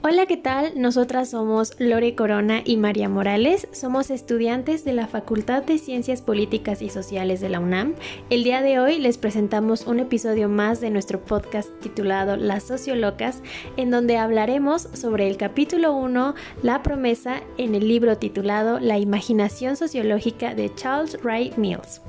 Hola, ¿qué tal? Nosotras somos Lore Corona y María Morales. Somos estudiantes de la Facultad de Ciencias Políticas y Sociales de la UNAM. El día de hoy les presentamos un episodio más de nuestro podcast titulado Las Sociolocas, en donde hablaremos sobre el capítulo 1, La promesa, en el libro titulado La imaginación sociológica de Charles Wright Mills.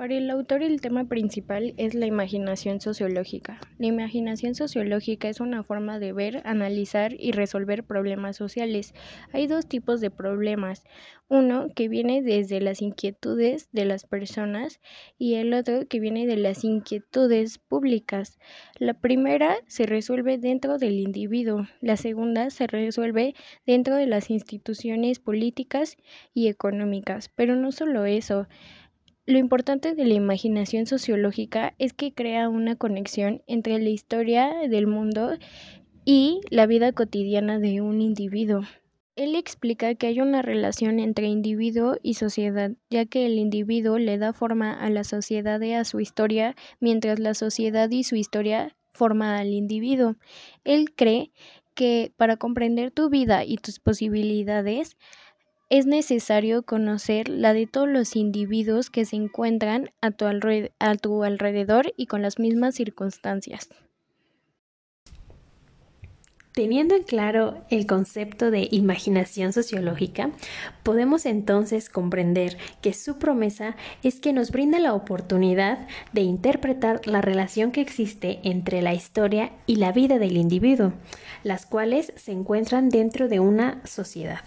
Para el autor el tema principal es la imaginación sociológica. La imaginación sociológica es una forma de ver, analizar y resolver problemas sociales. Hay dos tipos de problemas. Uno que viene desde las inquietudes de las personas y el otro que viene de las inquietudes públicas. La primera se resuelve dentro del individuo, la segunda se resuelve dentro de las instituciones políticas y económicas. Pero no solo eso. Lo importante de la imaginación sociológica es que crea una conexión entre la historia del mundo y la vida cotidiana de un individuo. Él explica que hay una relación entre individuo y sociedad, ya que el individuo le da forma a la sociedad y a su historia, mientras la sociedad y su historia forman al individuo. Él cree que para comprender tu vida y tus posibilidades, es necesario conocer la de todos los individuos que se encuentran a tu, alrededor y con las mismas circunstancias. Teniendo en claro el concepto de imaginación sociológica, podemos entonces comprender que su promesa es que nos brinda la oportunidad de interpretar la relación que existe entre la historia y la vida del individuo, las cuales se encuentran dentro de una sociedad.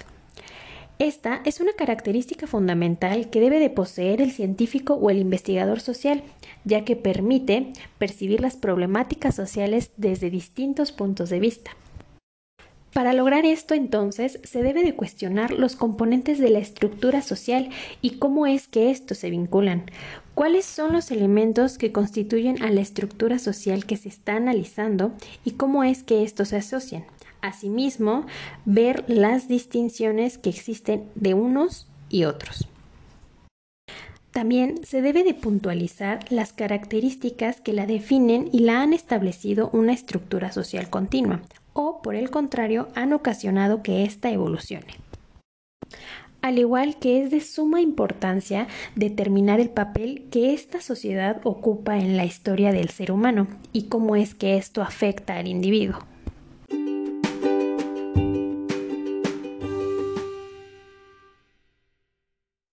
Esta es una característica fundamental que debe de poseer el científico o el investigador social, ya que permite percibir las problemáticas sociales desde distintos puntos de vista. Para lograr esto, entonces, se debe de cuestionar los componentes de la estructura social y cómo es que estos se vinculan. ¿Cuáles son los elementos que constituyen a la estructura social que se está analizando y cómo es que estos se asocian? Asimismo, ver las distinciones que existen de unos y otros. También se debe de puntualizar las características que la definen y la han establecido una estructura social continua, o por el contrario han ocasionado que ésta evolucione al igual que es de suma importancia determinar el papel que esta sociedad ocupa en la historia del ser humano y cómo es que esto afecta al individuo.